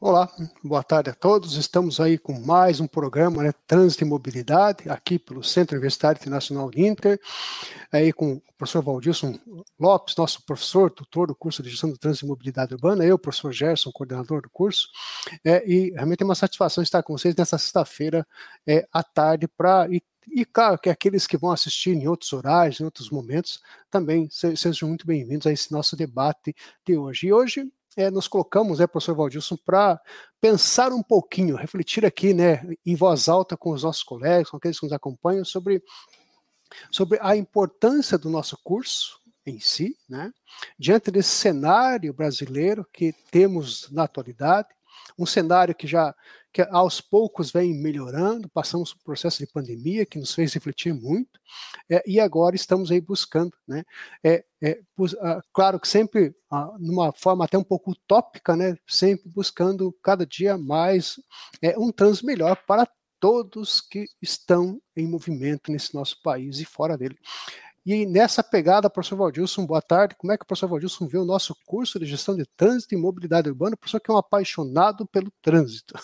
Olá, boa tarde a todos. Estamos aí com mais um programa, né, Trânsito e Mobilidade, aqui pelo Centro Universitário Internacional Inter, aí com o professor Valdilson Lopes, nosso professor, tutor do curso de Gestão do Trânsito e Mobilidade Urbana, eu, professor Gerson, coordenador do curso, é, e realmente é uma satisfação estar com vocês nessa sexta-feira é, à tarde para e claro que aqueles que vão assistir em outros horários, em outros momentos, também sejam muito bem-vindos a esse nosso debate de hoje. E hoje é, nos colocamos, né, professor Valdilson, para pensar um pouquinho, refletir aqui, né, em voz alta com os nossos colegas, com aqueles que nos acompanham, sobre, sobre a importância do nosso curso em si, né, diante desse cenário brasileiro que temos na atualidade, um cenário que já que aos poucos vem melhorando, passamos por um processo de pandemia que nos fez refletir muito, é, e agora estamos aí buscando, né? É, é, ah, claro que sempre ah, numa forma até um pouco utópica, né? Sempre buscando cada dia mais é, um trânsito melhor para todos que estão em movimento nesse nosso país e fora dele. E nessa pegada, professor Valdilson, boa tarde. Como é que o professor Valdilson vê o nosso curso de gestão de trânsito e mobilidade urbana? O professor que é um apaixonado pelo trânsito.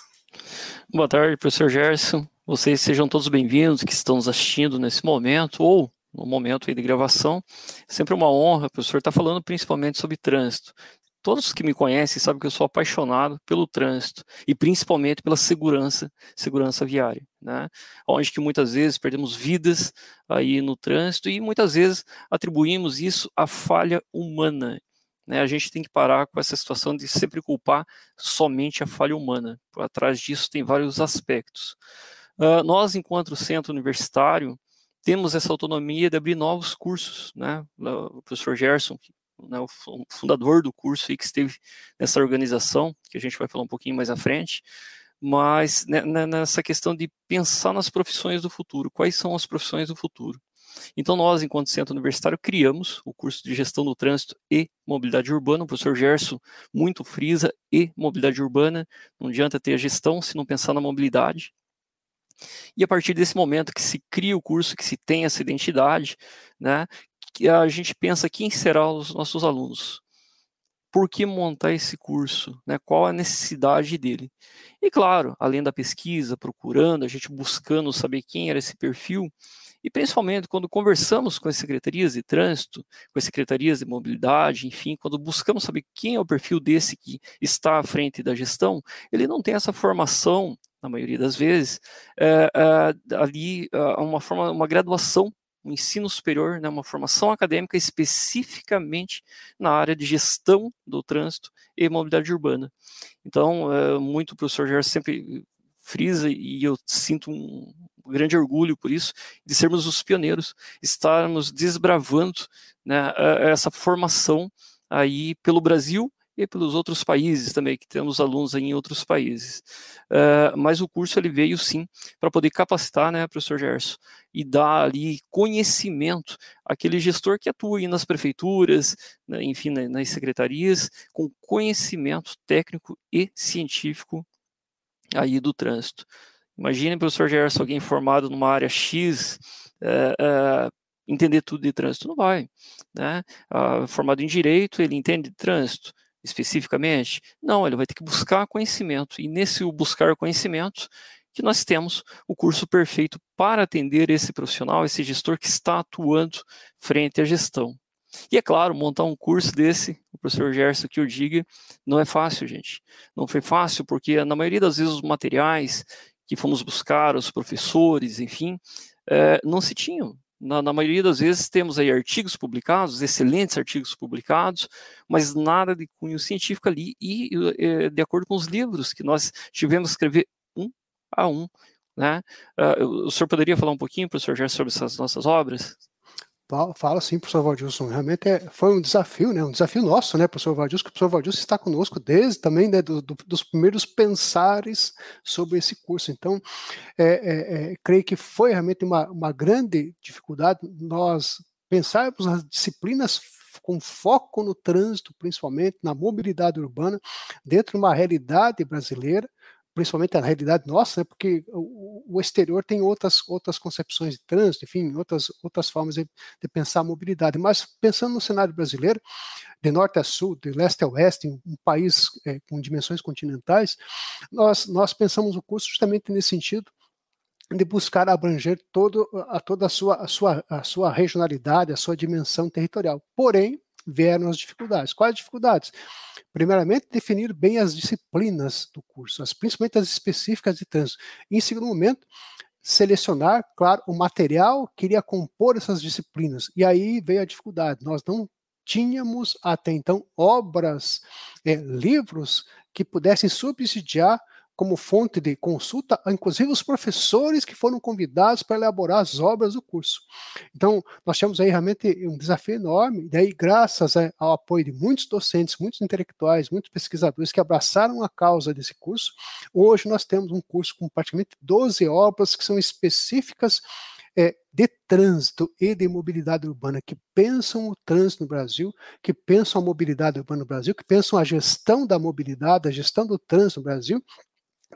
Boa tarde, professor Gerson. Vocês sejam todos bem-vindos que estão nos assistindo nesse momento ou no momento de gravação. É sempre uma honra, professor, estar falando principalmente sobre trânsito. Todos que me conhecem sabem que eu sou apaixonado pelo trânsito e principalmente pela segurança, segurança viária, né? Onde que muitas vezes perdemos vidas aí no trânsito e muitas vezes atribuímos isso à falha humana. Né, a gente tem que parar com essa situação de sempre culpar somente a falha humana. Por atrás disso tem vários aspectos. Uh, nós, enquanto centro universitário, temos essa autonomia de abrir novos cursos. Né? O professor Gerson, né, o fundador do curso e que esteve nessa organização, que a gente vai falar um pouquinho mais à frente, mas né, nessa questão de pensar nas profissões do futuro. Quais são as profissões do futuro? Então, nós, enquanto centro universitário, criamos o curso de gestão do trânsito e mobilidade urbana. O professor Gerson muito frisa e mobilidade urbana. Não adianta ter a gestão se não pensar na mobilidade. E a partir desse momento que se cria o curso, que se tem essa identidade, né, que a gente pensa quem serão os nossos alunos. Por que montar esse curso? Né? Qual a necessidade dele? E claro, além da pesquisa, procurando, a gente buscando saber quem era esse perfil, e principalmente quando conversamos com as secretarias de trânsito, com as secretarias de mobilidade, enfim, quando buscamos saber quem é o perfil desse que está à frente da gestão, ele não tem essa formação, na maioria das vezes, é, é, ali é, uma forma, uma graduação um ensino superior, né, uma formação acadêmica especificamente na área de gestão do trânsito e mobilidade urbana. Então, é, muito o professor Gerson sempre frisa e eu sinto um, grande orgulho por isso, de sermos os pioneiros, estarmos desbravando né, essa formação aí pelo Brasil e pelos outros países também, que temos alunos em outros países. Uh, mas o curso ele veio sim para poder capacitar, né, professor Gerson, e dar ali conhecimento àquele gestor que atua aí nas prefeituras, né, enfim, nas secretarias, com conhecimento técnico e científico aí do trânsito. Imagine, professor Gerson, alguém formado numa área X, é, é, entender tudo de trânsito. Não vai. Né? Ah, formado em direito, ele entende de trânsito especificamente? Não, ele vai ter que buscar conhecimento. E nesse buscar conhecimento, que nós temos o curso perfeito para atender esse profissional, esse gestor que está atuando frente à gestão. E é claro, montar um curso desse, o professor Gerson que eu diga, não é fácil, gente. Não foi fácil porque na maioria das vezes os materiais que fomos buscar, os professores, enfim, é, não se tinham. Na, na, maioria das vezes temos aí artigos publicados, excelentes artigos publicados, mas nada de cunho científico ali e é, de acordo com os livros que nós tivemos que escrever um a um. Né? Uh, o senhor poderia falar um pouquinho, professor Gerson, sobre essas nossas obras? Fala sim, professor Valdilson. Realmente é, foi um desafio, né? Um desafio nosso, né, professor Valdilson, que o professor Valdilson está conosco desde também né, do, do, dos primeiros pensares sobre esse curso. Então, é, é, é, creio que foi realmente uma, uma grande dificuldade nós pensarmos nas disciplinas com foco no trânsito, principalmente na mobilidade urbana, dentro de uma realidade brasileira, principalmente a realidade nossa, né, porque o, o exterior tem outras, outras concepções de trânsito, enfim, outras, outras formas de, de pensar a mobilidade. Mas pensando no cenário brasileiro, de norte a sul, de leste a oeste, um país é, com dimensões continentais, nós, nós pensamos o curso justamente nesse sentido de buscar abranger todo, a toda a sua, a, sua, a sua regionalidade, a sua dimensão territorial. Porém, vieram as dificuldades. Quais dificuldades? Primeiramente, definir bem as disciplinas do curso, as, principalmente as específicas de trânsito. Em segundo momento, selecionar, claro, o material que iria compor essas disciplinas. E aí veio a dificuldade. Nós não tínhamos até então obras, é, livros que pudessem subsidiar como fonte de consulta, inclusive os professores que foram convidados para elaborar as obras do curso. Então, nós temos aí realmente um desafio enorme, e daí, graças ao apoio de muitos docentes, muitos intelectuais, muitos pesquisadores que abraçaram a causa desse curso, hoje nós temos um curso com praticamente 12 obras que são específicas é, de trânsito e de mobilidade urbana, que pensam o trânsito no Brasil, que pensam a mobilidade urbana no Brasil, que pensam a gestão da mobilidade, a gestão do trânsito no Brasil,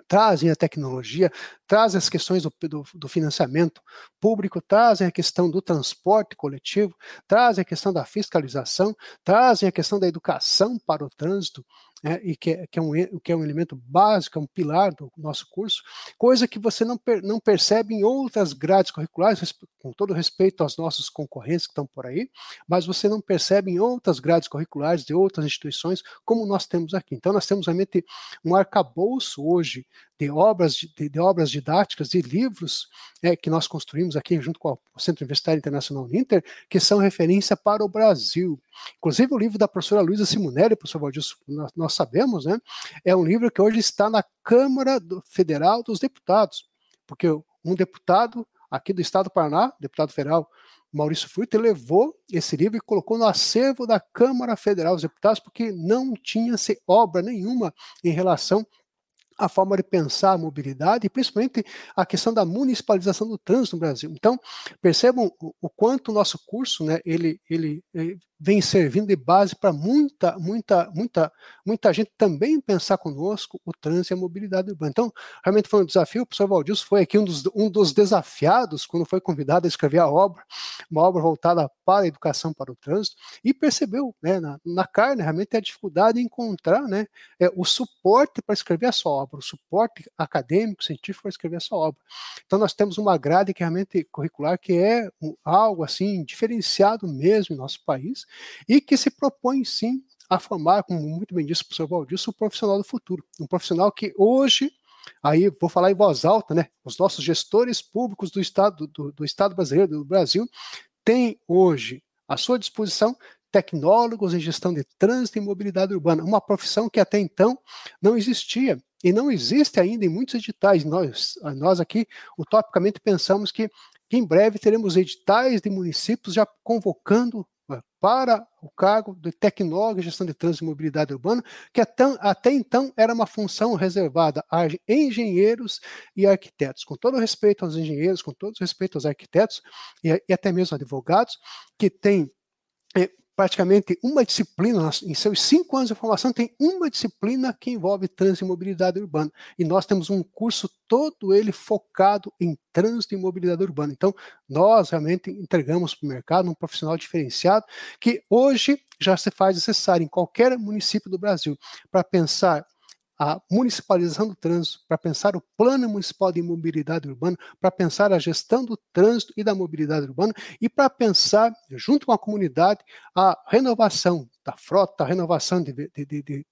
trazem a tecnologia, trazem as questões do, do, do, financiamento público, trazem a questão do transporte coletivo, trazem a questão da fiscalização, trazem a questão da educação para o trânsito, é, e que, é, que, é um, que é um elemento básico, é um pilar do nosso curso, coisa que você não, per, não percebe em outras grades curriculares, com todo respeito aos nossos concorrentes que estão por aí, mas você não percebe em outras grades curriculares de outras instituições, como nós temos aqui. Então, nós temos realmente um arcabouço hoje de obras, de, de obras didáticas, de livros é, que nós construímos aqui junto com o Centro Universitário Internacional Ninter, que são referência para o Brasil. Inclusive o livro da professora Luísa Simonelli, professor Valdir, nós, nós sabemos, né, é um livro que hoje está na Câmara Federal dos Deputados, porque um deputado aqui do Estado do Paraná, deputado federal Maurício Fruta, levou esse livro e colocou no acervo da Câmara Federal dos Deputados, porque não tinha-se obra nenhuma em relação a forma de pensar a mobilidade e principalmente a questão da municipalização do trânsito no Brasil. Então, percebam o, quanto o nosso curso, né, ele, ele, ele vem servindo de base para muita, muita, muita, muita gente também pensar conosco o trânsito e a mobilidade urbana. Então, realmente foi um desafio. O professor Valdilson foi aqui um dos, um dos desafiados quando foi convidado a escrever a obra, uma obra voltada para a educação para o trânsito, e percebeu né, na, na carne realmente a dificuldade em encontrar né, é, o suporte para escrever a sua obra, o suporte acadêmico, científico para escrever a sua obra. Então, nós temos uma grade que realmente curricular que é algo assim diferenciado mesmo em nosso país e que se propõe sim a formar, como muito bem disse o professor Valdir, um profissional do futuro, um profissional que hoje aí vou falar em voz alta, né? Os nossos gestores públicos do Estado, do, do Estado brasileiro, do Brasil, têm hoje à sua disposição tecnólogos em gestão de trânsito e mobilidade urbana, uma profissão que até então não existia e não existe ainda em muitos editais. Nós, nós aqui, utopicamente, pensamos que, que em breve teremos editais de municípios já convocando para o cargo de tecnólogo em gestão de trânsito e mobilidade urbana, que até, então era uma função reservada a engenheiros e arquitetos. Com todo respeito aos engenheiros, com todo respeito aos arquitetos e, até mesmo advogados, que têm é, praticamente uma disciplina, em seus cinco anos de formação, tem uma disciplina que envolve trânsito e mobilidade urbana. E nós temos um curso todo ele focado em trânsito e mobilidade urbana. Então, nós realmente entregamos para o mercado um profissional diferenciado que hoje já se faz necessário em qualquer município do Brasil para pensar a municipalização do trânsito, para pensar o plano municipal de mobilidade urbana, para pensar a gestão do trânsito e da mobilidade urbana e para pensar, junto com a comunidade, a renovação da frota, a renovação de, de,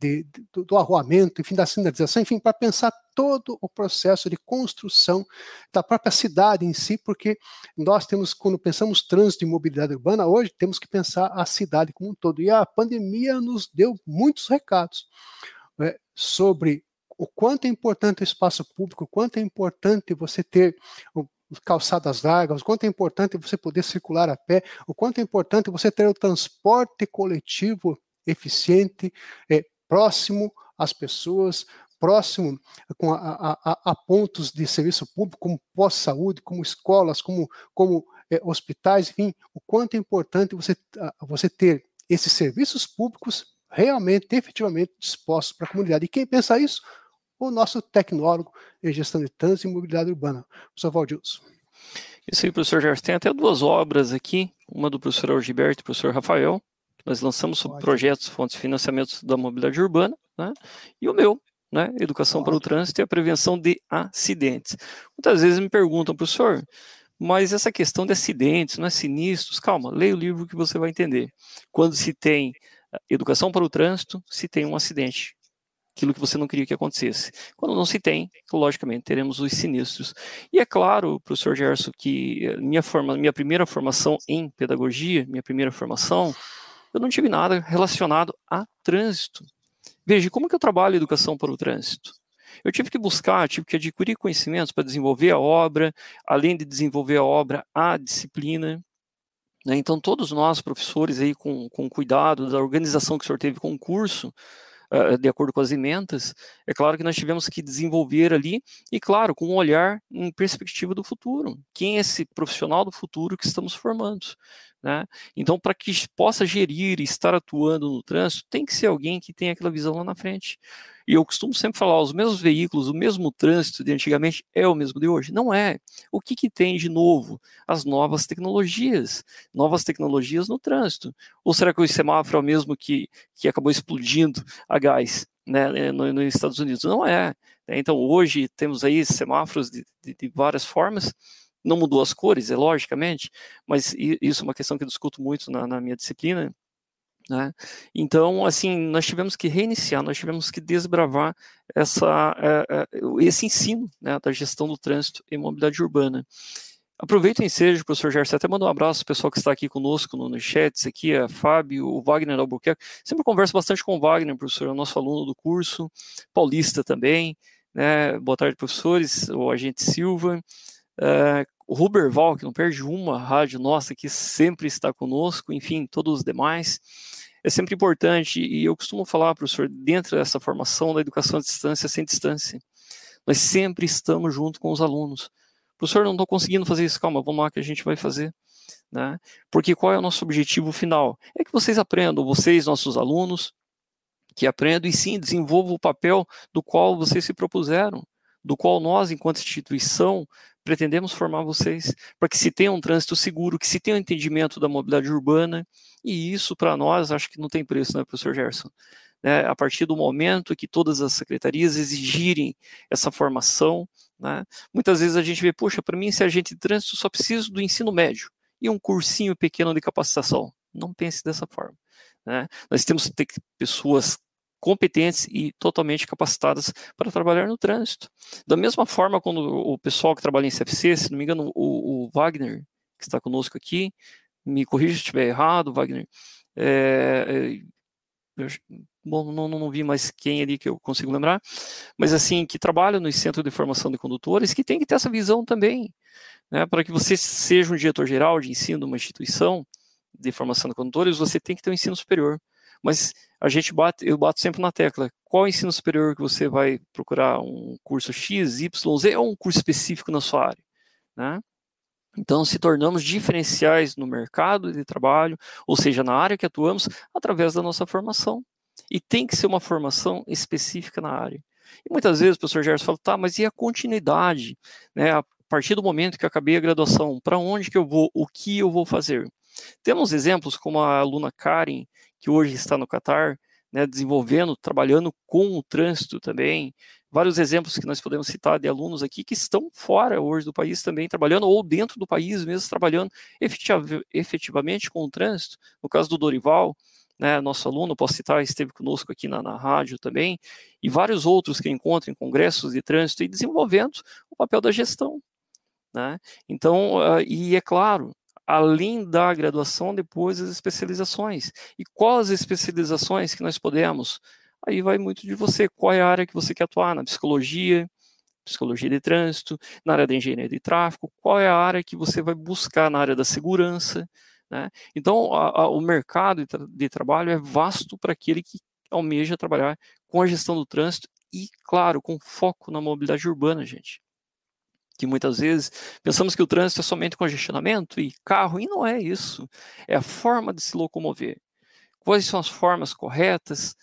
de, do arruamento, enfim, da sinalização, enfim, para pensar todo o processo de construção da própria cidade em si, porque nós temos, quando pensamos trânsito e mobilidade urbana, hoje temos que pensar a cidade como um todo. E a pandemia nos deu muitos recados né, sobre o quanto é importante o espaço público, o quanto é importante você ter calçadas largas, o quanto é importante você poder circular a pé, o quanto é importante você ter o transporte coletivo eficiente, é, próximo às pessoas, próximo com a, a, a, pontos de serviço público, como pós-saúde, como escolas, como, como é, hospitais, enfim, o quanto é importante você, você ter esses serviços públicos realmente, efetivamente dispostos para a comunidade. E quem pensa isso? o nosso tecnólogo em gestão de trânsito e mobilidade urbana, professor Valdilson. Isso aí, professor Gerson. Tem até duas obras aqui, uma do professor Algiberto e do professor Rafael, que nós lançamos sobre projetos, fontes de financiamento da mobilidade urbana, né? e o meu, né? Educação para o trânsito e a prevenção de acidentes. Muitas vezes me perguntam, professor, mas essa questão de acidentes, não é sinistros, calma, leia o livro que você vai entender. Quando se tem educação para o trânsito, se tem um acidente, aquilo que você não queria que acontecesse. Quando não se tem, logicamente, teremos os sinistros. E é claro, professor Gerson, que eh, minha, forma, minha primeira formação em pedagogia, minha primeira formação, eu não tive nada relacionado a trânsito. Veja, como que eu trabalho educação para o trânsito? Eu tive que buscar, tive que adquirir conhecimentos para desenvolver a obra, além de desenvolver a obra, a disciplina. Né? Então, todos nós, professores, aí com, com cuidado da organização que o senhor teve com o curso, uh, de acordo com as emendas, é claro que nós tivemos que desenvolver ali, e claro, com um olhar em perspectiva do futuro. Quem é esse profissional do futuro que estamos formando? Né? Então, para que possa gerir e estar atuando no trânsito, tem que ser alguém que tenha aquela visão lá na frente. E eu costumo sempre falar, os mesmos veículos, o mesmo trânsito de antigamente é o mesmo de hoje? Não é. O que, que tem de novo? As novas tecnologias, novas tecnologias no trânsito. Ou será que o semáforo é o mesmo que, que acabou explodindo a gás né, nos no Estados Unidos? Não é. Então, hoje temos aí semáforos de, de, de várias formas, não mudou as cores, é logicamente, mas isso é uma questão que eu discuto muito na, na minha disciplina. Né? Então, assim, nós tivemos que reiniciar, nós tivemos que desbravar essa, é, é, esse ensino né, da gestão do trânsito e mobilidade urbana. Aproveito o ensejo, professor Gerson, até mando um abraço ao pessoal que está aqui conosco no, no chat, aqui a Fábio, o Wagner Albuquerque, sempre converso bastante com o Wagner, professor, é nosso aluno do curso, paulista também, né? boa tarde, professores, o agente Silva, Uh, o Ruberval, que não perde uma rádio nossa, que sempre está conosco, enfim, todos os demais. É sempre importante, e eu costumo falar, professor, dentro dessa formação da educação à distância, sem distância, nós sempre estamos junto com os alunos. Professor, não estou conseguindo fazer isso, calma, vamos lá que a gente vai fazer. Né? Porque qual é o nosso objetivo final? É que vocês aprendam, vocês, nossos alunos, que aprendam e sim desenvolvam o papel do qual vocês se propuseram, do qual nós, enquanto instituição, pretendemos formar vocês para que se tenha um trânsito seguro, que se tenha um entendimento da mobilidade urbana, e isso para nós acho que não tem preço, né, professor Gerson? É, a partir do momento que todas as secretarias exigirem essa formação, né, muitas vezes a gente vê, poxa, para mim, ser agente de trânsito, só preciso do ensino médio e um cursinho pequeno de capacitação. Não pense dessa forma. Né? Nós temos que ter pessoas competentes e totalmente capacitadas para trabalhar no trânsito. Da mesma forma, quando o pessoal que trabalha em CFC, se não me engano, o, o Wagner, que está conosco aqui, me corrija se estiver errado, Wagner. É, é, eu, bom, não, não, vi mais quem ali que eu consigo lembrar, mas assim, que trabalha no Centro de Formação de Condutores, que tem que ter essa visão também, né, para que você seja um diretor-geral de ensino de uma instituição de formação de condutores, você tem que ter um ensino superior. Mas a gente bate, eu bato sempre na tecla. Qual ensino superior que você vai procurar? Um curso X, Y, Z ou um curso específico na sua área? Né? Então, se tornamos diferenciais no mercado de trabalho, ou seja, na área que atuamos, através da nossa formação. E tem que ser uma formação específica na área. E muitas vezes o professor Gerson fala, tá, mas e a continuidade? Né? A partir do momento que eu acabei a graduação, para onde que eu vou? O que eu vou fazer? Temos exemplos como a aluna Karen, que hoje está no Catar, né, desenvolvendo, trabalhando com o trânsito também. Vários exemplos que nós podemos citar de alunos aqui que estão fora hoje do país também trabalhando, ou dentro do país mesmo trabalhando efetivamente com o trânsito. No caso do Dorival, né, nosso aluno, posso citar, esteve conosco aqui na, na rádio também, e vários outros que encontram em congressos de trânsito e desenvolvendo o papel da gestão. Né? Então, uh, e é claro, além da graduação, depois as especializações. E quais as especializações que nós podemos? Aí vai muito de você, qual é a área que você quer atuar, na psicologia, psicologia de trânsito, na área da engenharia de tráfego, qual é a área que você vai buscar na área da segurança, né? Então, a, a, o mercado de, tra de trabalho é vasto para aquele que almeja trabalhar com a gestão do trânsito e, claro, com foco na mobilidade urbana, gente que muitas vezes pensamos que o trânsito é somente congestionamento e carro, e não é isso. É a forma de se locomover. Quais são as formas corretas?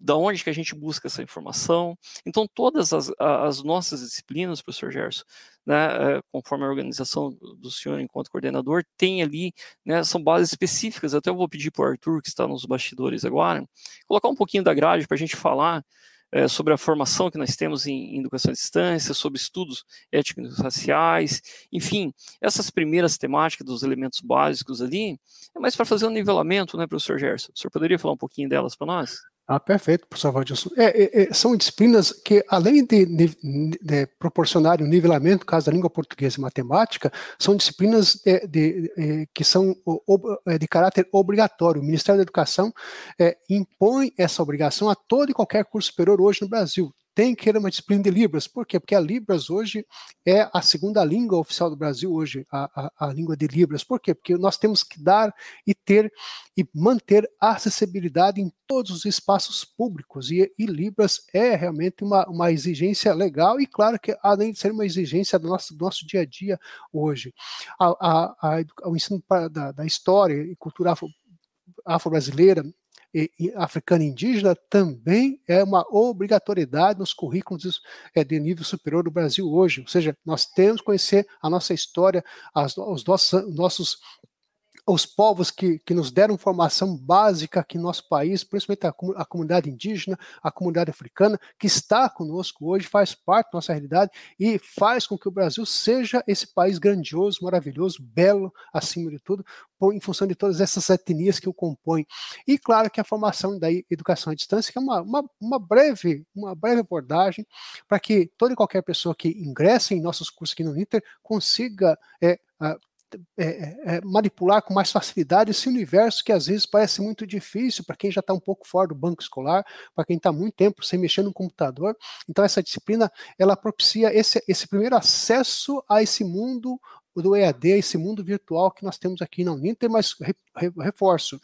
da onde que a gente busca essa informação. Então, todas as, as nossas disciplinas, professor Gerson, né, conforme a organização do senhor enquanto coordenador, tem ali, né, são bases específicas, até eu vou pedir para o Arthur, que está nos bastidores agora, colocar um pouquinho da grade para a gente falar é, sobre a formação que nós temos em, em, educação à distância, sobre estudos étnicos raciais, enfim, essas primeiras temáticas dos elementos básicos ali, é mais para fazer um nivelamento, né, professor Gerson? O senhor poderia falar um pouquinho delas para nós? Ah, perfeito, professor Valdilson. É, é, é, são disciplinas que, além de, de, de, proporcionarem um nivelamento, no caso da língua portuguesa e matemática, são disciplinas de, é, que são é, de caráter obrigatório. O Ministério da Educação é, impõe essa obrigação a todo e qualquer curso superior hoje no Brasil tem que ter uma disciplina de Libras. Por quê? Porque a Libras hoje é a segunda língua oficial do Brasil hoje, a, a, a, língua de Libras. Por quê? Porque nós temos que dar e ter e manter acessibilidade em todos os espaços públicos. E, e Libras é realmente uma, uma exigência legal e, claro, que além de ser uma exigência do nosso, do nosso dia a dia hoje. A, a, o ensino da, da história e cultura afro-brasileira e, e africana indígena também é uma obrigatoriedade nos currículos é, de nível superior do Brasil hoje. Ou seja, nós temos que conhecer a nossa história, as, os nossos, nossos os povos que, que nos deram formação básica aqui no nosso país, principalmente a, a, comunidade indígena, a comunidade africana, que está conosco hoje, faz parte da nossa realidade e faz com que o Brasil seja esse país grandioso, maravilhoso, belo, acima de tudo, em função de todas essas etnias que o compõem. E claro que a formação da educação à distância, que é uma, uma, uma breve, uma breve abordagem para que toda e qualquer pessoa que ingresse em nossos cursos aqui no Inter consiga é, é, é, é, manipular com mais facilidade esse universo que às vezes parece muito difícil para quem já está um pouco fora do banco escolar, para quem está muito tempo sem mexer no computador. Então essa disciplina ela propicia esse, esse primeiro acesso a esse mundo do EAD, esse mundo virtual que nós temos aqui na Uninter, mas reforço,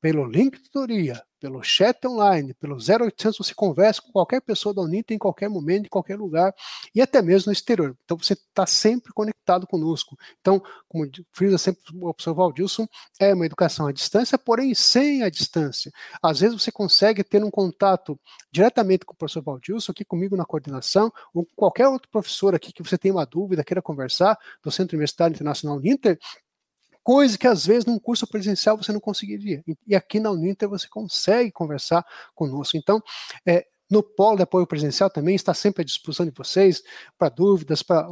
pelo link de tutoria, pelo chat online, pelo 0800 você conversa com qualquer pessoa da Uninter em qualquer momento, em qualquer lugar e até mesmo no exterior. Então você está sempre conectado conosco. Então, como frisa sempre o professor Valdilson, é uma educação à distância, porém sem a distância. Às vezes você consegue ter um contato diretamente com o professor Valdilson, aqui comigo na coordenação, ou com qualquer outro professor aqui que você tenha uma dúvida, queira conversar, do Centro Universitário Internacional Uninter, coisa que às vezes num curso presencial você não conseguiria. E aqui na Uninter você consegue conversar conosco. Então, é, no polo de apoio presencial também está sempre à disposição de vocês para dúvidas, pra,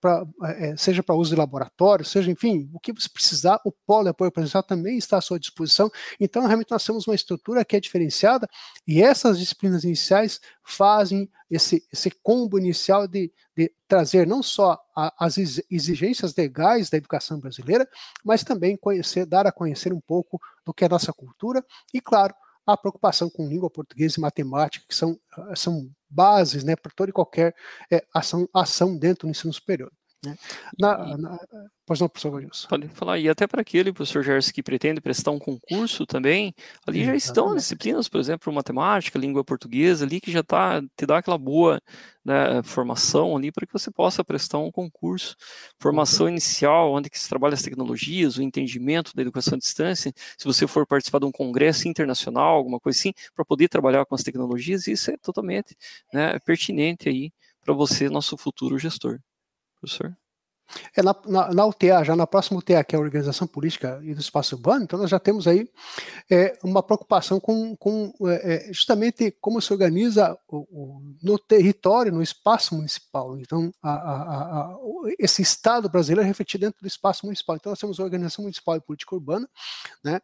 pra, é, seja para uso de laboratório, seja, enfim, o que você precisar, o polo de apoio presencial também está à sua disposição. Então, realmente, nós temos uma estrutura que é diferenciada e essas disciplinas iniciais fazem esse, esse combo inicial de, de trazer não só a, as exigências legais da educação brasileira, mas também conhecer, dar a conhecer um pouco do que é a nossa cultura e, claro, a preocupação com língua portuguesa e matemática, que são, são bases né, para toda e qualquer é, ação, ação dentro do ensino superior. Né? Na, na, pois não, professor Wilson. Pode falar, e até para aquele professor Gerson que pretende prestar um concurso também, ali já estão disciplinas, por exemplo, matemática, língua portuguesa, ali que já tá, te dá aquela boa né, formação ali para que você possa prestar um concurso. Formação uhum. inicial, onde que se trabalha as tecnologias, o entendimento da educação à distância, se você for participar de um congresso internacional, alguma coisa assim, para poder trabalhar com as tecnologias, isso é totalmente né, pertinente aí para você, nosso futuro gestor professor? É na, na, na, UTA, já na próxima UTA, que é a Organização Política e do Espaço Urbano, então nós já temos aí é, uma preocupação com, com é, é justamente como se organiza o, o, no território, no espaço municipal. Então, a, a, a, esse Estado brasileiro é refletido dentro do espaço municipal. Então, nós temos a Organização Municipal e Política Urbana, né?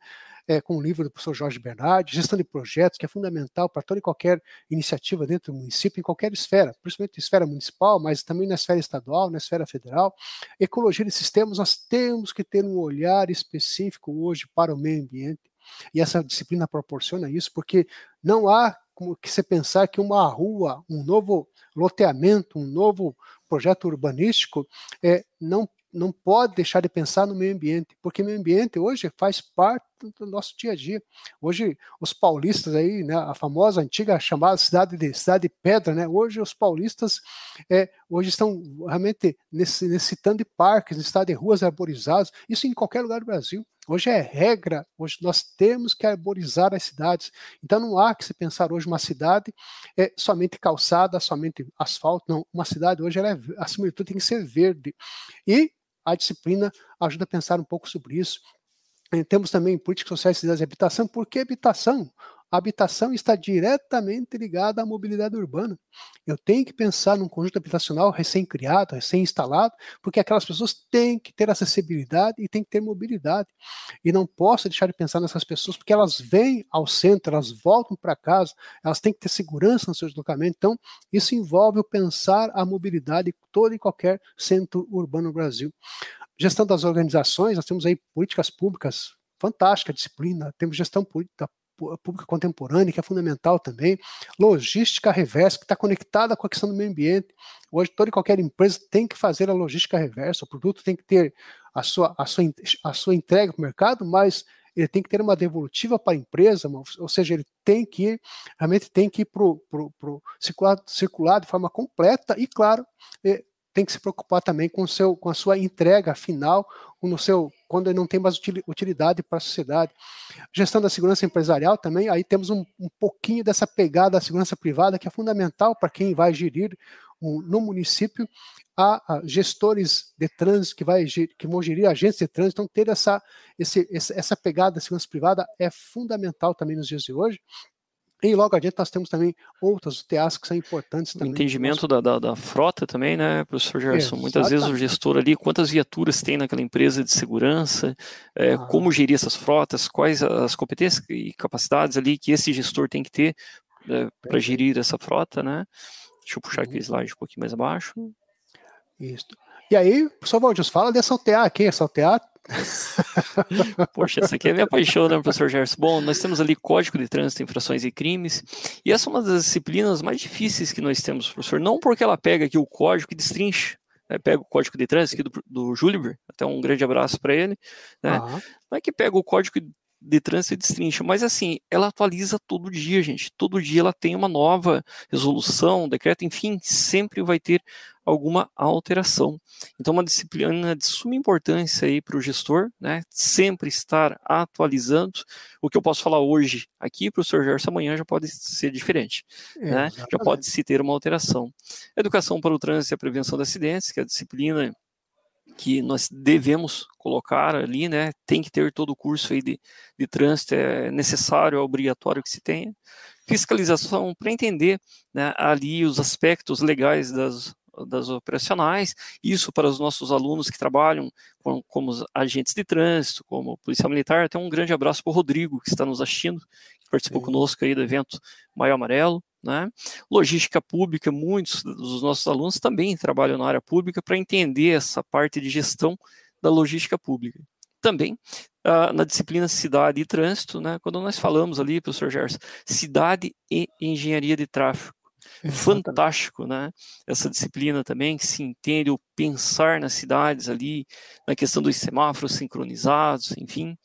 É, com o livro do professor Jorge Bernardi, gestão de projetos, que é fundamental para toda e qualquer iniciativa dentro do município, em qualquer esfera, principalmente esfera municipal, mas também na esfera estadual, na esfera federal. Ecologia de sistemas, nós temos que ter um olhar específico hoje para o meio ambiente, e essa disciplina proporciona isso, porque não há como que você pensar que uma rua, um novo loteamento, um novo projeto urbanístico é, não não pode deixar de pensar no meio ambiente, porque meio ambiente hoje faz parte do nosso dia a dia. Hoje, os paulistas aí, né, a famosa antiga chamada cidade de cidade de pedra, né, hoje os paulistas é, hoje estão realmente necessitando de parques, necessitando de ruas arborizadas, isso em qualquer lugar do Brasil. Hoje é regra, hoje nós temos que arborizar as cidades. Então não há que se pensar hoje uma cidade é somente calçada, somente asfalto, não. Uma cidade hoje, ela é, acima de tudo, tem que ser verde. E a disciplina ajuda a pensar um pouco sobre isso. Temos também políticas sociais, e habitação. Por que habitação? A habitação está diretamente ligada à mobilidade urbana. Eu tenho que pensar num conjunto habitacional recém-criado, recém-instalado, porque aquelas pessoas têm que ter acessibilidade e têm que ter mobilidade. E não posso deixar de pensar nessas pessoas, porque elas vêm ao centro, elas voltam para casa, elas têm que ter segurança no seu deslocamento. Então, isso envolve o pensar a mobilidade em todo e qualquer centro urbano no Brasil. Gestão das organizações, nós temos aí políticas públicas fantástica disciplina, temos gestão pública pública contemporânea, que é fundamental também, logística reversa, que está conectada com a questão do meio ambiente. Hoje, toda e qualquer empresa tem que fazer a logística reversa, o produto tem que ter a sua, a sua, a sua entrega para o mercado, mas ele tem que ter uma devolutiva para a empresa, ou seja, ele tem que ir, realmente tem que ir para o circular, circular de forma completa e, claro, é, tem que se preocupar também com, seu, com a sua entrega final, no seu, quando ele não tem mais utilidade para a sociedade. Gestão da segurança empresarial também, aí temos um, um pouquinho dessa pegada da segurança privada, que é fundamental para quem vai gerir um, no município, há, gestores de trânsito que, vai, que vão gerir agentes de trânsito, então ter essa, esse, essa pegada da segurança privada é fundamental também nos dias de hoje. E logo adiante nós temos também outras UTAs que são importantes também. O entendimento da, da, da, frota também, né, professor Gerson? Muitas vezes o gestor ali, quantas viaturas tem naquela empresa de segurança, é, ah. como gerir essas frotas, quais as competências e capacidades ali que esse gestor tem que ter é, para gerir essa frota, né? Deixa eu puxar aqui o uhum. slide um pouquinho mais abaixo. Isso. E aí, professor Valdir, fala dessa UTA aqui, essa UTA Poxa, essa aqui é minha paixão, né, professor Gerson? Bom, nós temos ali Código de Trânsito, Infrações e Crimes, e essa é uma das disciplinas mais difíceis que nós temos, professor. Não porque ela pega aqui o código e destrincha, né, pega o Código de Trânsito aqui do, do Juliber, até um grande abraço para ele, né? Uhum. Não é que pega o Código de trânsito e destrincha, mas assim, ela atualiza todo dia, gente. Todo dia ela tem uma nova resolução, decreto, enfim, sempre vai ter alguma alteração. Então, uma disciplina de suma importância aí para o gestor, né? Sempre estar atualizando. O que eu posso falar hoje aqui para o Sr. Gerson amanhã já pode ser diferente, é, né? Já pode se ter uma alteração. Educação para o trânsito e a prevenção de acidentes, que é a disciplina que nós devemos colocar ali, né? Tem que ter todo o curso aí de, de trânsito, é necessário, é obrigatório que se tenha. Fiscalização para entender né, ali os aspectos legais das, das operacionais, isso para os nossos alunos que trabalham com, como agentes de trânsito, como policial militar. Até um grande abraço para o Rodrigo, que está nos assistindo, que participou Sim. conosco aí do evento Maio Amarelo. Né? Logística pública, muitos dos nossos alunos também trabalham na área pública para entender essa parte de gestão da logística pública. Também uh, na disciplina Cidade e Trânsito, né, quando nós falamos ali, professor Gerson, Cidade e Engenharia de Tráfego. Fantástico, né? Essa disciplina também que se entende o pensar nas cidades ali, na questão dos semáforos sincronizados, enfim,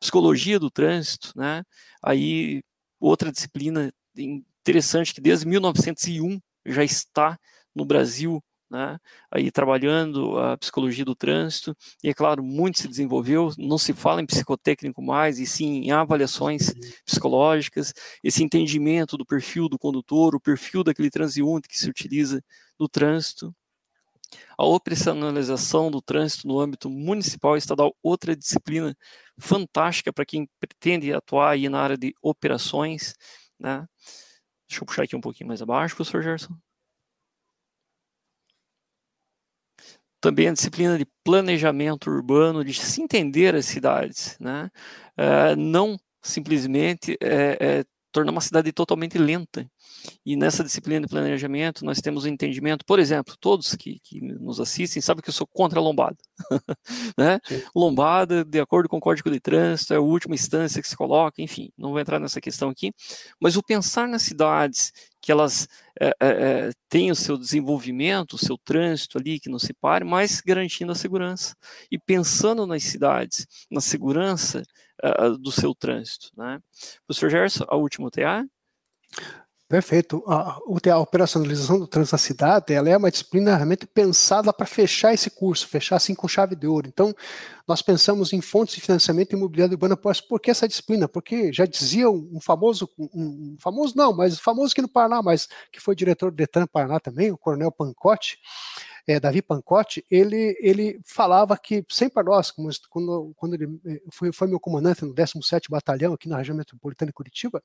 psicologia do trânsito, né? Aí outra disciplina interessante que desde 1901 já está no Brasil, né, aí trabalhando a psicologia do trânsito, e é claro, muito se desenvolveu, não se fala em psicotécnico mais, e sim em avaliações psicológicas, esse entendimento do perfil do condutor, o perfil daquele transeunte que se utiliza no trânsito, a operacionalização do trânsito no âmbito municipal e estadual, outra disciplina fantástica para quem pretende atuar aí na área de operações, né? Deixa eu puxar aqui um pouquinho mais abaixo, professor Gerson. Também a disciplina de planejamento urbano, de se entender as cidades, né? É, não simplesmente é, é, tornar uma cidade totalmente lenta. E nessa disciplina de planejamento, nós temos o um entendimento, por exemplo, todos que, que, nos assistem sabem que eu sou contra a lombada. né? Lombada, de acordo com o Código de Trânsito, é a última instância que se coloca, enfim, não vou entrar nessa questão aqui. Mas o pensar nas cidades, que elas é, é, têm o seu desenvolvimento, o seu trânsito ali, que não se pare, mas garantindo a segurança. E pensando nas cidades, na segurança uh, do seu trânsito. Né? Professor Gerson, a última TA? Perfeito. A, a operacionalização do trânsito da cidade, ela é uma disciplina realmente pensada para fechar esse curso, fechar assim com chave de ouro. Então, nós pensamos em fontes de financiamento imobiliário urbano. Por que essa disciplina? Porque já dizia um famoso, um, famoso não, mas famoso aqui no Paraná, mas que foi diretor do Detran Paraná também, o Coronel Pancotti, é, Davi Pancotti, ele, ele falava que, sem para nós, quando, quando ele eh, foi, foi meu comandante no 17º Batalhão, aqui na região metropolitana de Curitiba,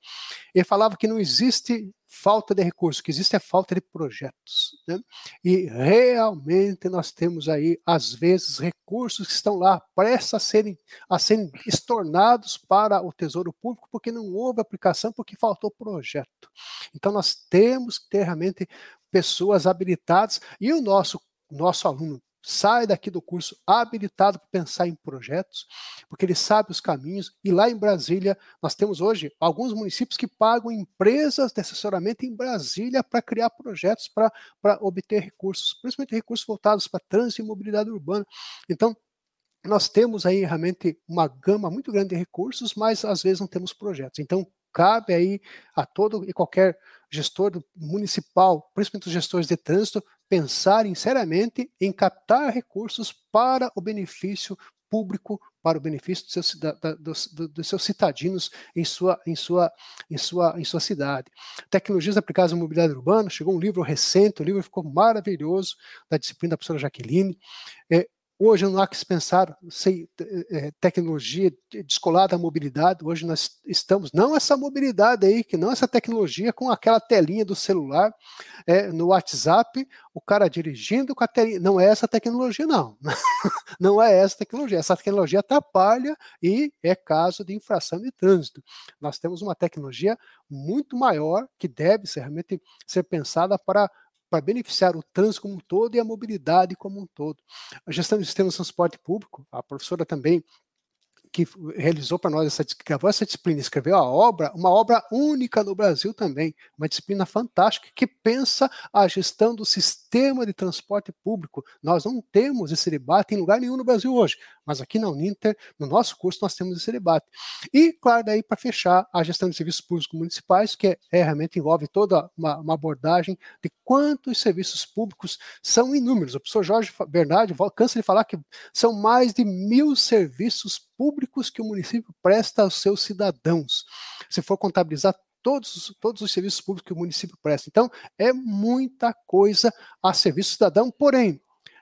ele falava que não existe falta de recursos, que existe é falta de projetos. Né? E realmente nós temos aí, às vezes, recursos que estão lá prestes a serem, a serem estornados para o Tesouro Público, porque não houve aplicação, porque faltou projeto. Então nós temos que ter realmente pessoas habilitadas e o nosso nosso aluno sai daqui do curso habilitado para pensar em projetos, porque ele sabe os caminhos. E lá em Brasília, nós temos hoje alguns municípios que pagam empresas de assessoramento em Brasília para criar projetos para obter recursos, principalmente recursos voltados para trânsito e mobilidade urbana. Então, nós temos aí realmente uma gama muito grande de recursos, mas às vezes não temos projetos. Então, cabe aí a todo e qualquer gestor municipal, principalmente os gestores de trânsito, pensarem seriamente em captar recursos para o benefício público, para o benefício dos seus, da, dos, dos, seus citadinos em sua, em, sua, em, sua, em sua cidade. Tecnologias aplicadas à mobilidade urbana, chegou um livro recente, o livro ficou maravilhoso, da disciplina da professora Jaqueline. É, Hoje não há que se pensar sem é, tecnologia descolada da mobilidade. Hoje nós estamos, não essa mobilidade aí, que não essa tecnologia com aquela telinha do celular é, no WhatsApp, o cara dirigindo com a telinha. Não é essa tecnologia, não. não é essa tecnologia. Essa tecnologia atrapalha e é caso de infração de trânsito. Nós temos uma tecnologia muito maior que deve ser, realmente ser pensada para para beneficiar o trânsito como um todo e a mobilidade como um todo. A gestão de sistemas de transporte público, a professora também que realizou para nós essa, gravou essa disciplina, escreveu a obra, uma obra única no Brasil também, uma disciplina fantástica que pensa a gestão do sistema de transporte público. Nós não temos esse debate em lugar nenhum no Brasil hoje, mas aqui na Uninter, no nosso curso, nós temos esse debate. E, claro, daí para fechar, a gestão de serviços públicos municipais, que é, é realmente envolve toda uma, uma, abordagem de quantos serviços públicos são inúmeros. O professor Jorge Bernardi cansa de falar que são mais de mil serviços públicos que o município presta aos seus cidadãos. Se for contabilizar todos, todos os serviços públicos que o município presta. Então, é muita coisa a serviço cidadão, porém,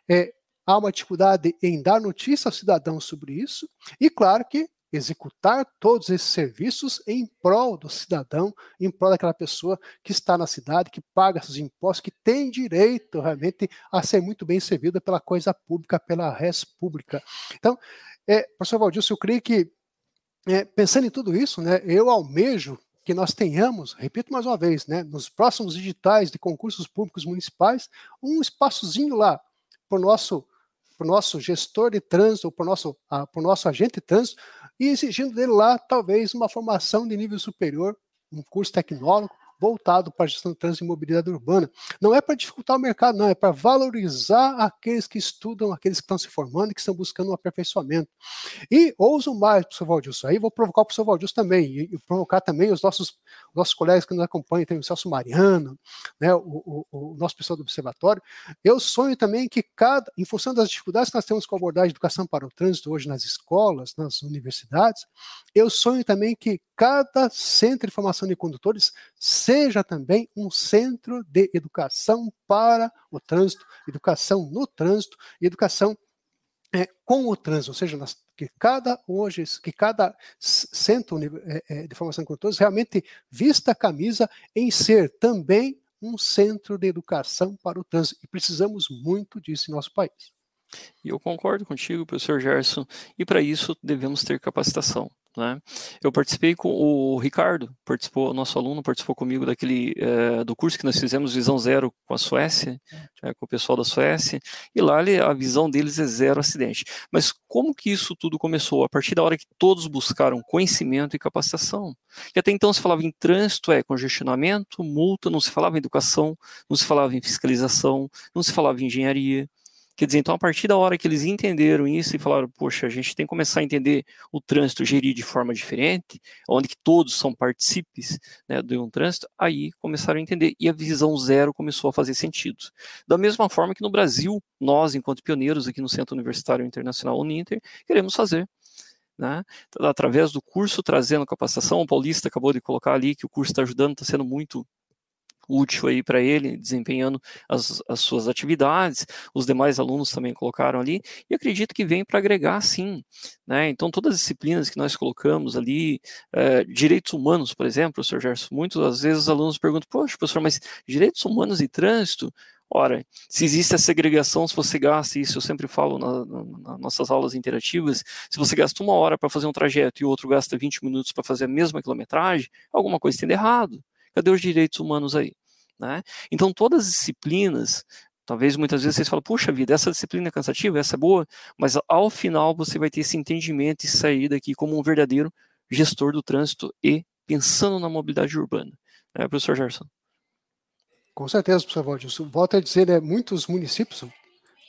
é, há uma dificuldade em dar notícia ao cidadão sobre isso, e claro que executar todos esses serviços em prol do cidadão, em prol daquela pessoa que está na cidade, que paga seus impostos, que tem direito realmente a ser muito bem servida pela coisa pública, pela res pública. Então, é, professor Valdilson, eu creio que, é, pensando em tudo isso, né, eu almejo que nós tenhamos, repito mais uma vez, né, nos próximos digitais de concursos públicos municipais, um espaçozinho lá para o nosso, nosso gestor de trânsito, para o nosso, nosso agente de trânsito, e exigindo dele lá, talvez, uma formação de nível superior, um curso tecnólogo, voltado para a gestão de trânsito e mobilidade urbana. Não é para dificultar o mercado, não, é para valorizar aqueles que estudam, aqueles que estão se formando e que estão buscando um aperfeiçoamento. E ouso mais, professor Valdilson, aí vou provocar o professor Valdilson também, e, e provocar também os nossos, nossos colegas que nos acompanham, tem o Celso Mariano, né, o, o, o, nosso pessoal do observatório. Eu sonho também que cada, em função das dificuldades que nós temos com a abordagem de educação para o trânsito hoje nas escolas, nas universidades, eu sonho também que cada centro de formação de condutores seja também um centro de educação para o trânsito, educação no trânsito, educação é, com o trânsito, ou seja, nas, que cada hoje, que cada centro é, é, de formação de realmente vista a camisa em ser também um centro de educação para o trânsito. E precisamos muito disso em nosso país. E eu concordo contigo, professor Gerson, e para isso devemos ter capacitação. Né? Eu participei com o Ricardo, participou, nosso aluno participou comigo daquele é, do curso que nós fizemos Visão Zero com a Suécia, é, com o pessoal da Suécia, e lá a visão deles é zero acidente. Mas como que isso tudo começou? A partir da hora que todos buscaram conhecimento e capacitação. E até então se falava em trânsito, é congestionamento, multa, não se falava em educação, não se falava em fiscalização, não se falava em engenharia. Quer dizer, então a partir da hora que eles entenderam isso e falaram, poxa, a gente tem que começar a entender o trânsito gerir de forma diferente, onde que todos são partícipes né, de um trânsito, aí começaram a entender e a visão zero começou a fazer sentido. Da mesma forma que no Brasil, nós, enquanto pioneiros aqui no Centro Universitário Internacional Uninter, queremos fazer. Né? Através do curso trazendo capacitação, o Paulista acabou de colocar ali que o curso está ajudando, está sendo muito útil aí para ele, desempenhando as, as, suas atividades, os demais alunos também colocaram ali, e acredito que vem para agregar sim, né? Então, todas as disciplinas que nós colocamos ali, é, direitos humanos, por exemplo, professor Gerson, muitas vezes os alunos perguntam, poxa, professor, mas direitos humanos e trânsito, Ora, se existe a segregação, se você gasta, isso eu sempre falo na, na, nas nossas aulas interativas, se você gasta uma hora para fazer um trajeto e o outro gasta 20 minutos para fazer a mesma quilometragem, alguma coisa de errado. Cadê os direitos humanos aí? Né? Então, todas as disciplinas, talvez muitas vezes vocês falam, puxa vida, essa disciplina é cansativa, essa é boa, mas ao final você vai ter esse entendimento e sair daqui como um verdadeiro gestor do trânsito e pensando na mobilidade urbana. É, professor Gerson? Com certeza, professor Valdir. Volto a dizer, né, muitos municípios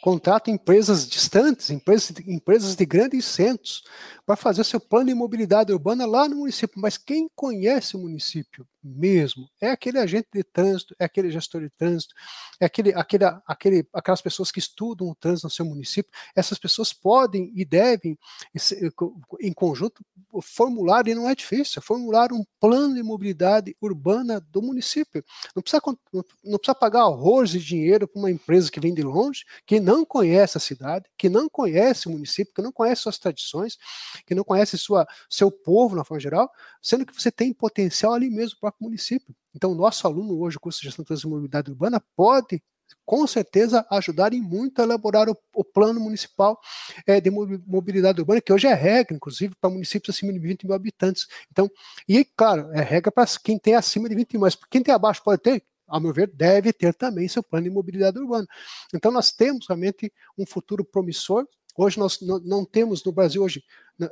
contratam empresas distantes, empresas, empresas de grandes centros, para fazer seu plano de mobilidade urbana lá no município. Mas quem conhece o município mesmo é aquele agente de trânsito, é aquele gestor de trânsito, é aquele, aquele, aquele, aquelas pessoas que estudam o trânsito no seu município. Essas pessoas podem e devem, em conjunto, formular, e não é difícil, é formular um plano de mobilidade urbana do município. Não precisa, não precisa pagar horrores de dinheiro para uma empresa que vem de longe, que não conhece a cidade, que não conhece o município, que não conhece suas tradições, que não conhece sua, seu povo, na forma geral, sendo que você tem potencial ali mesmo no próprio município. Então, o nosso aluno hoje, curso de Gestão de Mobilidade Urbana, pode com certeza ajudarem muito a elaborar o, o plano municipal é, de mobilidade urbana, que hoje é regra, inclusive, para municípios acima de 20 mil habitantes. Então, e claro, é regra para quem tem acima de 20 mil, mas quem tem abaixo pode ter, ao meu ver, deve ter também seu plano de mobilidade urbana. Então, nós temos realmente um futuro promissor Hoje nós não, temos no Brasil hoje,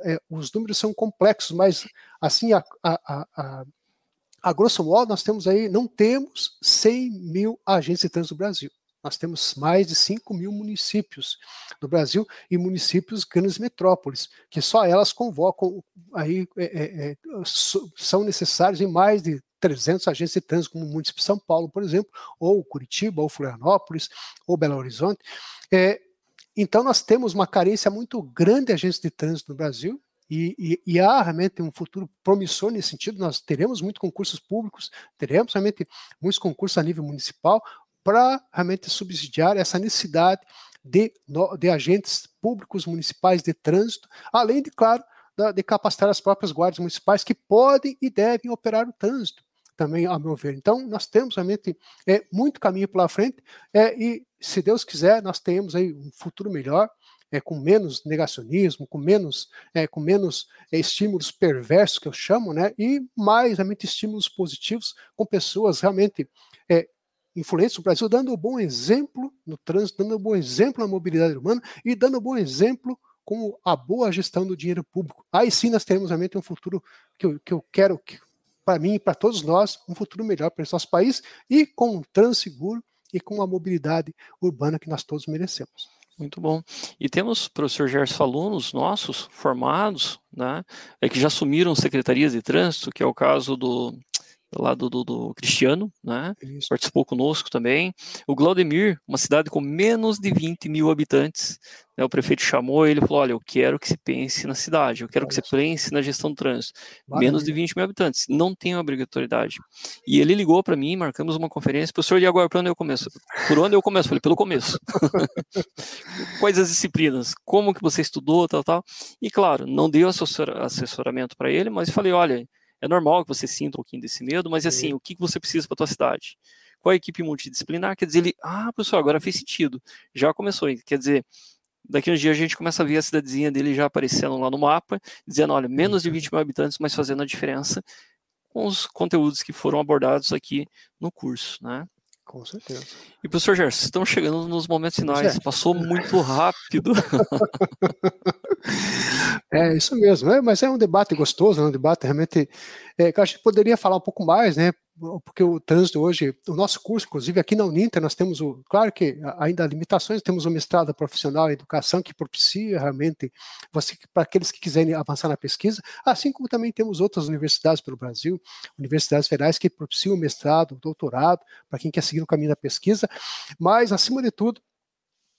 é, os números são complexos, mas assim, a, a, a, a, grosso modo, nós temos aí, não temos 100 mil agentes de trânsito no Brasil. Nós temos mais de 5 mil municípios no Brasil e municípios grandes metrópoles, que só elas convocam, aí é, é, é são necessários em mais de 300 agentes de trânsito, como o município de São Paulo, por exemplo, ou Curitiba, ou Florianópolis, ou Belo Horizonte. É, então, nós temos uma carência muito grande de agentes de trânsito no Brasil, e, e, e, há realmente um futuro promissor nesse sentido. Nós teremos muitos concursos públicos, teremos realmente muitos concursos a nível municipal para realmente subsidiar essa necessidade de, de agentes públicos municipais de trânsito, além de, claro, de capacitar as próprias guardas municipais que podem e devem operar o trânsito também, a meu ver. Então, nós temos realmente é, muito caminho pela frente é, e, se Deus quiser, nós temos aí um futuro melhor, é, com menos negacionismo, com menos, é, com menos é, estímulos perversos, que eu chamo, né, e mais realmente estímulos positivos, com pessoas realmente é, influentes no Brasil, dando um bom exemplo no trânsito, dando um bom exemplo na mobilidade urbana e dando um bom exemplo com a boa gestão do dinheiro público. Aí sim nós teremos realmente um futuro que eu, que eu quero que para mim e para todos nós, um futuro melhor para esse nosso país e com um trânsito seguro e com a mobilidade urbana que nós todos merecemos. Muito bom. E temos, professor Gerson, alunos nossos formados, né, é, que já assumiram secretarias de trânsito, que é o caso do lá do, do, do Cristiano, né? Isso. Participou conosco também. O Glaudemir, uma cidade com menos de 20 mil habitantes. Né? O prefeito chamou ele e falou: Olha, eu quero que se pense na cidade, eu quero que você pense na gestão do trânsito. Maravilha. Menos de 20 mil habitantes, não tem obrigatoriedade. E ele ligou para mim, marcamos uma conferência, professor, e agora, por onde eu começo? Por onde eu começo? Falei, pelo começo. Quais as disciplinas? Como que você estudou, tal, tal. E claro, não deu assessoramento para ele, mas falei: Olha é normal que você sinta um pouquinho desse medo, mas assim, o que você precisa para a tua cidade? Qual a equipe multidisciplinar? Quer dizer, ele, ah, pessoal, agora fez sentido. Já começou. Quer dizer, daqui uns dias a gente começa a ver a cidadezinha dele já aparecendo lá no mapa, dizendo, olha, menos de 20 mil habitantes, mas fazendo a diferença com os conteúdos que foram abordados aqui no curso, né? Com certeza. E professor Gerson, estamos chegando nos momentos finais. É. Passou muito rápido. é isso mesmo, é, mas é um debate gostoso, é um debate realmente é, que acho que poderia falar um pouco mais, né? porque o trânsito hoje, o nosso curso, inclusive aqui na Uninter, nós temos o, claro que ainda há limitações, temos o mestrado profissional em educação que propicia realmente você para aqueles que quiserem avançar na pesquisa, assim como também temos outras universidades pelo Brasil, universidades federais que propiciam o mestrado, doutorado, para quem quer seguir o caminho da pesquisa, mas acima de tudo,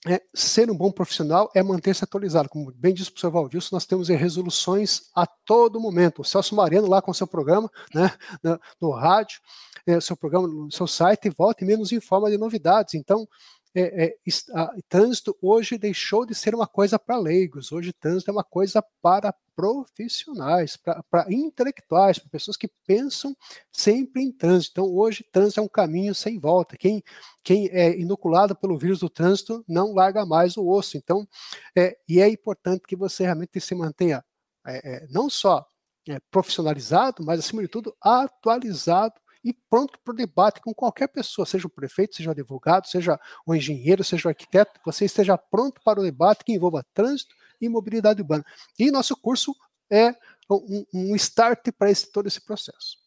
é, ser um bom profissional é manter-se atualizado. Como bem disse o professor Valdilson, nós temos resoluções a todo momento. O Celso Mariano lá com seu programa, né, no, no rádio, é, seu programa no seu site, volta e menos informa de novidades. Então, é, é, a, trânsito hoje deixou de ser uma coisa para leigos, hoje trânsito é uma coisa para profissionais, para intelectuais, para pessoas que pensam sempre em trânsito. Então, hoje, trânsito é um caminho sem volta. Quem, quem é inoculado pelo vírus do trânsito não larga mais o osso. Então, é, e é importante que você realmente se mantenha é, é não só é, profissionalizado, mas, acima de tudo, atualizado e pronto para o debate com qualquer pessoa, seja o prefeito, seja o advogado, seja o engenheiro, seja o arquiteto, você esteja pronto para o debate que envolva trânsito e mobilidade urbana. E nosso curso é um, um start para esse, todo esse processo.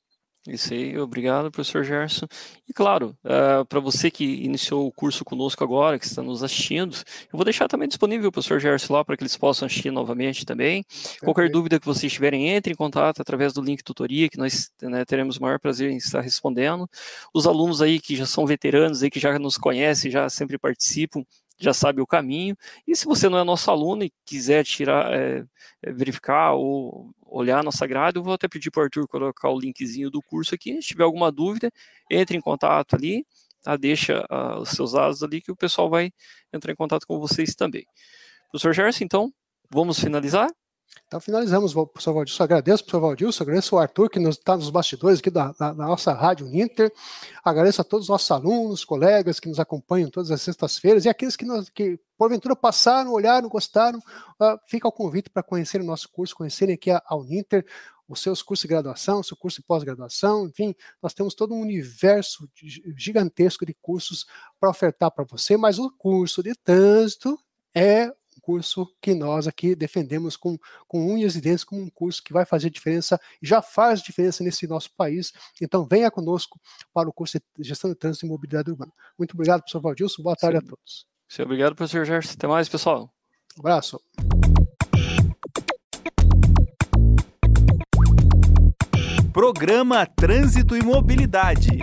Isso aí, obrigado, professor Gerson. E claro, uh, para você que iniciou o curso conosco agora, que está nos assistindo, eu vou deixar também disponível o professor Gerson lá para que eles possam assistir novamente também. Perfeito. Qualquer dúvida que vocês tiverem, entre em contato através do link tutoria, que nós né, teremos o maior prazer em estar respondendo. Os alunos aí que já são veteranos, aí, que já nos conhecem, já sempre participam, já sabe o caminho. E se você não é nosso aluno e quiser tirar, é, verificar ou olhar a nossa grade, eu vou até pedir para o Arthur colocar o linkzinho do curso aqui. Se tiver alguma dúvida, entre em contato ali, tá? deixa uh, os seus dados ali que o pessoal vai entrar em contato com vocês também. Professor Gerson, então, vamos finalizar? Então finalizamos, professor Valdilson. Agradeço, professor Valdilson, agradeço o Arthur, que está nos bastidores aqui da, da, da, nossa Rádio Ninter. Agradeço a todos os nossos alunos, colegas que nos acompanham todas as sextas-feiras e aqueles que, que porventura passaram, olharam, gostaram. Uh, fica o convite para conhecer o nosso curso, conhecerem aqui a, a Uninter, os seus cursos de graduação, seu curso de pós-graduação, enfim, nós temos todo um universo gigantesco de cursos para ofertar para você, mas o curso de trânsito é curso que nós aqui defendemos com, com unhas e dentes como um curso que vai fazer diferença, já faz diferença nesse nosso país. Então, venha conosco para o curso de Gestão de Trânsito e Mobilidade Urbana. Muito obrigado, professor Valdilson. Boa tarde Sim. a todos. Sim, obrigado, professor Gerson. Até mais, pessoal. Um abraço. Programa Trânsito e Mobilidade.